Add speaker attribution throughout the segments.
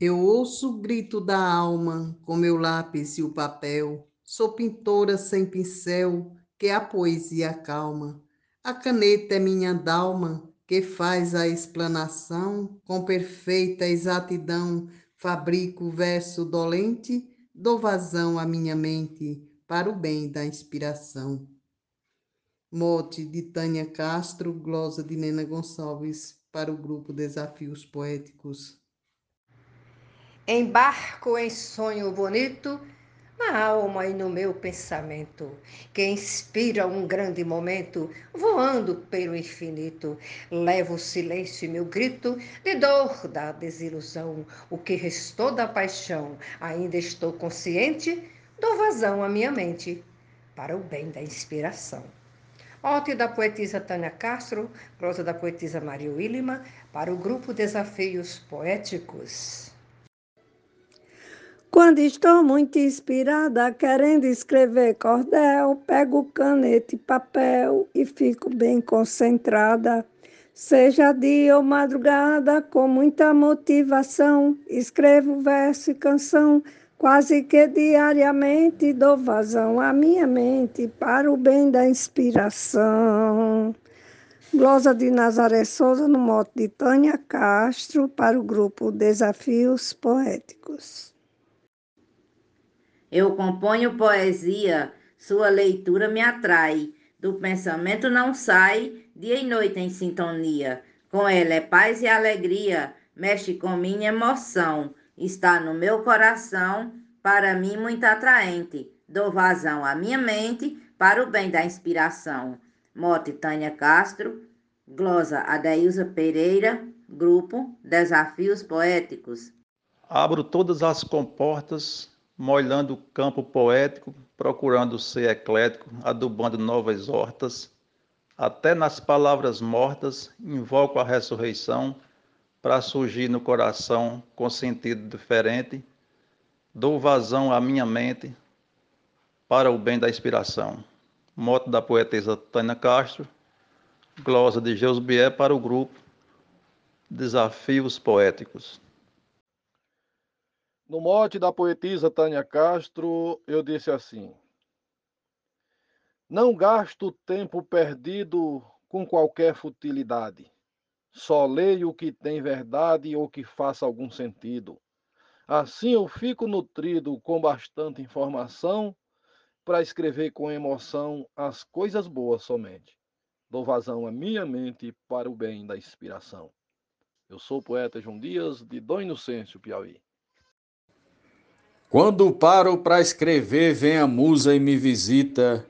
Speaker 1: Eu ouço o grito da alma com meu lápis e o papel. Sou pintora sem pincel, que a poesia calma. A caneta é minha dalma, que faz a explanação com perfeita exatidão. Fabrico verso dolente, dou vazão à minha mente para o bem da inspiração. Mote de Tânia Castro, glosa de Nena Gonçalves, para o grupo Desafios Poéticos.
Speaker 2: Embarco em sonho bonito na alma e no meu pensamento, que inspira um grande momento, voando pelo infinito. Levo o silêncio e meu grito de dor da desilusão, o que restou da paixão. Ainda estou consciente, dou vazão à minha mente para o bem da inspiração. Ote da poetisa Tânia Castro, prosa da poetisa Maria Willima, para o grupo Desafios Poéticos.
Speaker 3: Quando estou muito inspirada, querendo escrever cordel, pego caneta e papel e fico bem concentrada. Seja dia ou madrugada, com muita motivação, escrevo verso e canção, quase que diariamente dou vazão à minha mente para o bem da inspiração. Glosa de Nazaré Souza, no mote de Tânia Castro, para o grupo Desafios Poéticos.
Speaker 4: Eu componho poesia, sua leitura me atrai. Do pensamento não sai, dia e noite em sintonia. Com ela é paz e alegria, mexe com minha emoção. Está no meu coração, para mim muito atraente. Dou vazão à minha mente, para o bem da inspiração. Mote Tânia Castro, glosa Adeilza Pereira, grupo Desafios Poéticos.
Speaker 5: Abro todas as comportas molhando o campo poético, procurando ser eclético, adubando novas hortas. Até nas palavras mortas, invoco a ressurreição para surgir no coração com sentido diferente. Dou vazão à minha mente para o bem da inspiração. Moto da poetisa Tânia Castro, glosa de Bier para o grupo Desafios Poéticos.
Speaker 6: No mote da poetisa Tânia Castro, eu disse assim: Não gasto tempo perdido com qualquer futilidade. Só leio o que tem verdade ou que faça algum sentido. Assim eu fico nutrido com bastante informação para escrever com emoção as coisas boas somente. Dou vazão à minha mente para o bem da inspiração. Eu sou o poeta João Dias, de Dom Inocêncio, Piauí.
Speaker 7: Quando paro para escrever, vem a musa e me visita,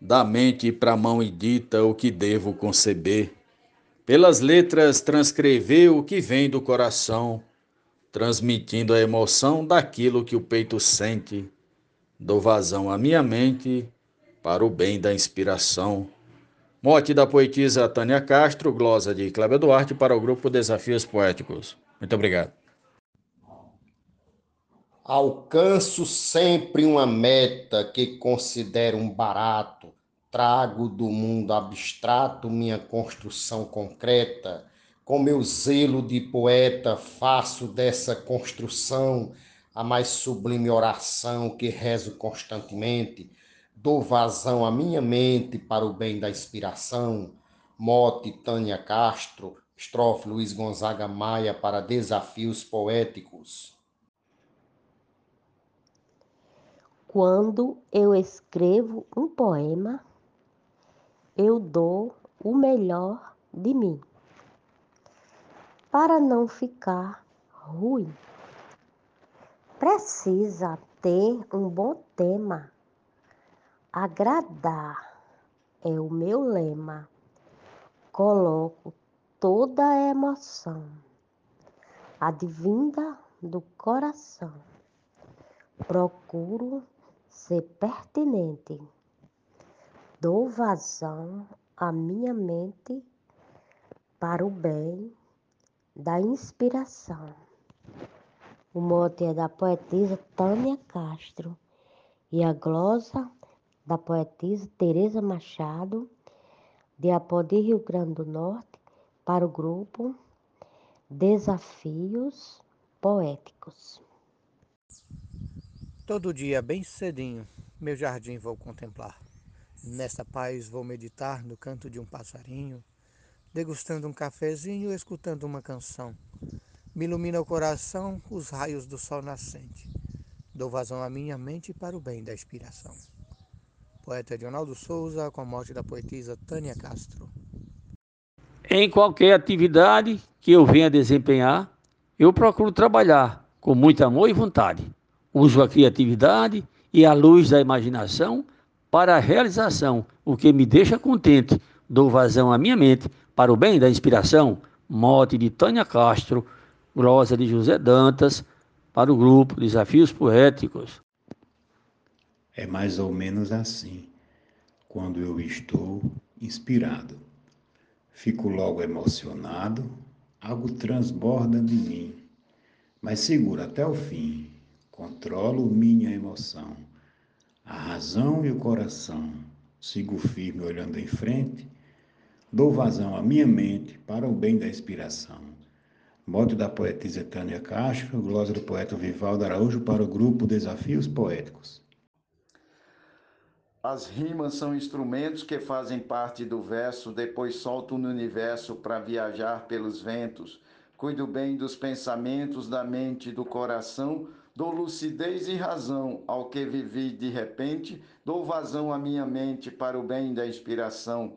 Speaker 7: da mente para mão e dita o que devo conceber. Pelas letras transcrever o que vem do coração, transmitindo a emoção daquilo que o peito sente. Dou vazão à minha mente para o bem da inspiração. Mote da poetisa Tânia Castro, glosa de Cléber Duarte para o grupo Desafios Poéticos. Muito obrigado.
Speaker 8: Alcanço sempre uma meta que considero um barato. Trago do mundo abstrato minha construção concreta. Com meu zelo de poeta, faço dessa construção a mais sublime oração que rezo constantemente. Dou vazão à minha mente para o bem da inspiração. Mote Tânia Castro, estrofe Luiz Gonzaga Maia para desafios poéticos.
Speaker 9: Quando eu escrevo um poema, eu dou o melhor de mim, para não ficar ruim. Precisa ter um bom tema, agradar é o meu lema. Coloco toda a emoção, advinda do coração. Procuro ser pertinente. Dou vazão à minha mente para o bem da inspiração. O mote é da poetisa Tânia Castro e a glosa da poetisa Teresa Machado, de Apodi, Rio Grande do Norte, para o grupo Desafios poéticos.
Speaker 10: Todo dia, bem cedinho, meu jardim vou contemplar. Nessa paz vou meditar no canto de um passarinho, degustando um cafezinho, escutando uma canção. Me ilumina o coração os raios do sol nascente. Dou vazão à minha mente para o bem da inspiração. Poeta Edionaldo Souza, com a morte da poetisa Tânia Castro.
Speaker 11: Em qualquer atividade que eu venha desempenhar, eu procuro trabalhar com muito amor e vontade. Uso a criatividade e a luz da imaginação para a realização, o que me deixa contente. Dou vazão à minha mente para o bem da inspiração. Mote de Tânia Castro, glosa de José Dantas, para o grupo Desafios Poéticos.
Speaker 12: É mais ou menos assim, quando eu estou inspirado. Fico logo emocionado, algo transborda de mim, mas seguro até o fim, controlo minha emoção, a razão e o coração. Sigo firme olhando em frente, dou vazão à minha mente para o bem da inspiração. Mote da poetisa Tânia Castro, glosa do poeta Vivaldo Araújo para o grupo Desafios Poéticos.
Speaker 13: As rimas são instrumentos que fazem parte do verso, depois solto no universo para viajar pelos ventos. Cuido bem dos pensamentos, da mente e do coração, dou lucidez e razão ao que vivi de repente, dou vazão à minha mente para o bem da inspiração.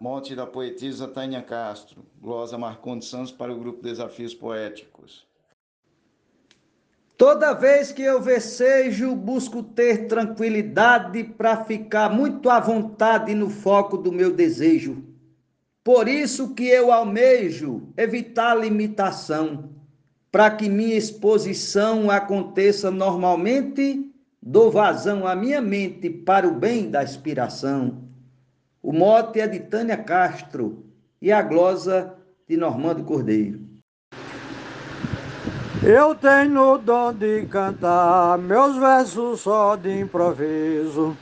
Speaker 13: Monte da poetisa Tânia Castro, glosa Marcondes Santos para o grupo Desafios Poéticos.
Speaker 14: Toda vez que eu vecejo, busco ter tranquilidade para ficar muito à vontade no foco do meu desejo. Por isso que eu almejo evitar limitação, para que minha exposição aconteça normalmente, dou vazão à minha mente para o bem da inspiração. O mote é de Tânia Castro e a glosa de Normando Cordeiro.
Speaker 15: Eu tenho o dom de cantar meus versos só de improviso,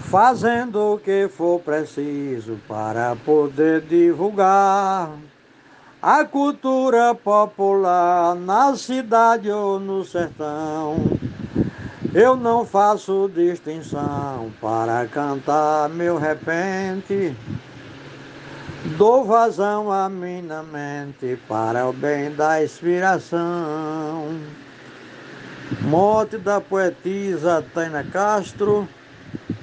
Speaker 15: fazendo o que for preciso para poder divulgar a cultura popular na cidade ou no sertão. Eu não faço distinção para cantar meu repente. Dou vazão à minha mente para o bem da inspiração. Morte da poetisa Taina Castro,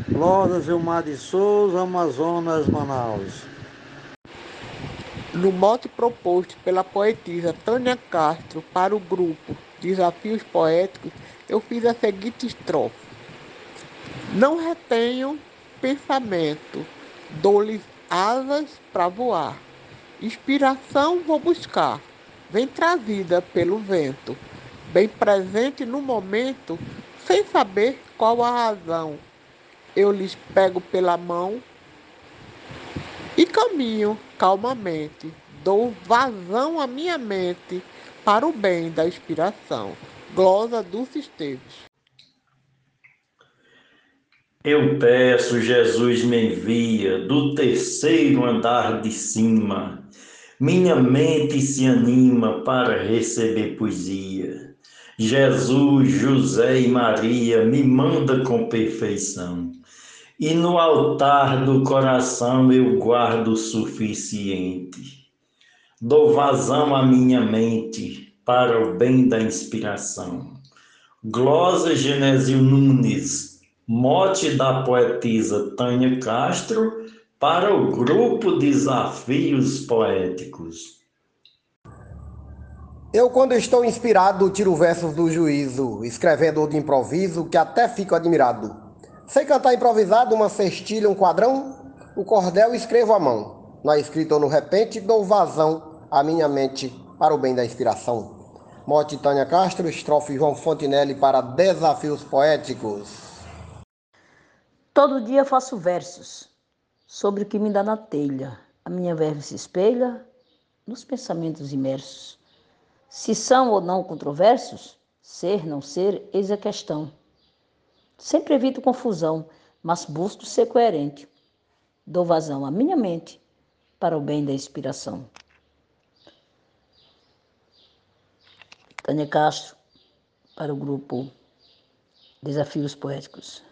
Speaker 15: Lourdes Gilmar de Souza, Amazonas, Manaus.
Speaker 16: No mote proposto pela poetisa Tânia Castro para o grupo Desafios Poéticos, eu fiz a seguinte estrofe: Não retenho pensamento, dou-lhes asas para voar. Inspiração vou buscar, vem trazida pelo vento, bem presente no momento, sem saber qual a razão. Eu lhes pego pela mão e caminho calmamente, dou vazão à minha mente para o bem da inspiração. Glosa Dulce Esteves.
Speaker 17: Eu peço, Jesus me envia do terceiro andar de cima. Minha mente se anima para receber poesia. Jesus, José e Maria me manda com perfeição. E no altar do coração eu guardo o suficiente. Dou vazão à minha mente para o bem da inspiração. Glosa Genésio Nunes, mote da poetisa Tânia Castro para o grupo Desafios Poéticos.
Speaker 18: Eu, quando estou inspirado, tiro versos do juízo, escrevendo de improviso, que até fico admirado. Sei cantar improvisado, uma cestilha, um quadrão, o cordel escrevo à mão. Na escrita ou no repente, dou vazão à minha mente para o bem da inspiração. Mote Tânia Castro, estrofe João Fontinelli para Desafios Poéticos.
Speaker 19: Todo dia faço versos sobre o que me dá na telha. A minha verve se espelha nos pensamentos imersos. Se são ou não controversos, ser, não ser, eis a questão. Sempre evito confusão, mas busco ser coerente. Dou vazão à minha mente para o bem da inspiração. Tânia Castro, para o grupo Desafios Poéticos.